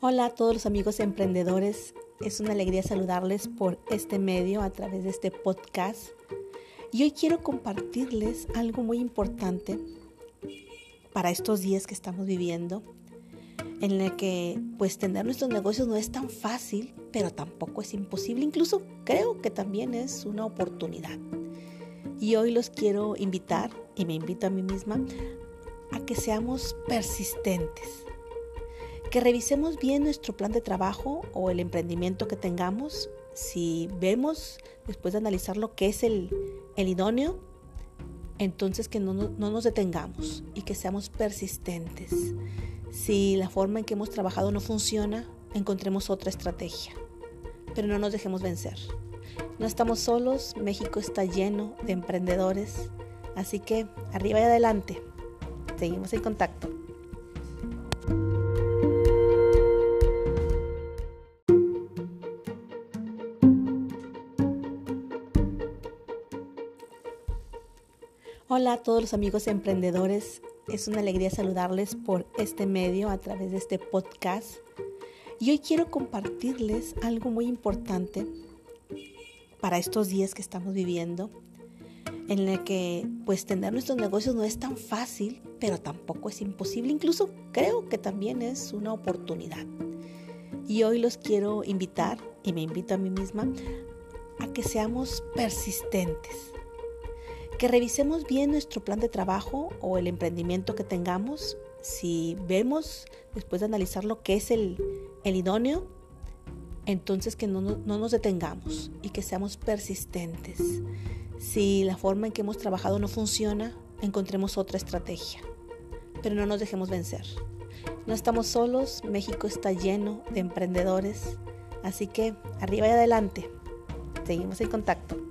Hola a todos los amigos emprendedores. Es una alegría saludarles por este medio a través de este podcast. Y hoy quiero compartirles algo muy importante para estos días que estamos viviendo, en el que pues tener nuestros negocios no es tan fácil, pero tampoco es imposible. Incluso creo que también es una oportunidad. Y hoy los quiero invitar, y me invito a mí misma, a que seamos persistentes que revisemos bien nuestro plan de trabajo o el emprendimiento que tengamos. Si vemos, después de analizar lo que es el, idóneo, entonces que no, no nos detengamos y que seamos persistentes. Si la forma en que hemos trabajado no funciona, encontremos otra estrategia. Pero no nos dejemos vencer. No estamos solos, México está lleno de emprendedores, así que arriba y adelante. Seguimos en contacto. Hola a todos los amigos emprendedores. Es una alegría saludarles por este medio a través de este podcast. Y hoy quiero compartirles algo muy importante para estos días que estamos viviendo, en el que pues tener nuestros negocios no es tan fácil, pero tampoco es imposible. Incluso creo que también es una oportunidad. Y hoy los quiero invitar, y me invito a mí misma, a que seamos persistentes que revisemos bien nuestro plan de trabajo o el emprendimiento que tengamos. Si vemos, después de analizar lo que es el, idóneo, entonces que no, no nos detengamos y que seamos persistentes. Si la forma en que hemos trabajado no funciona, encontremos otra estrategia. Pero no nos dejemos vencer. No estamos solos, México está lleno de emprendedores. Así que arriba y adelante. Seguimos en contacto.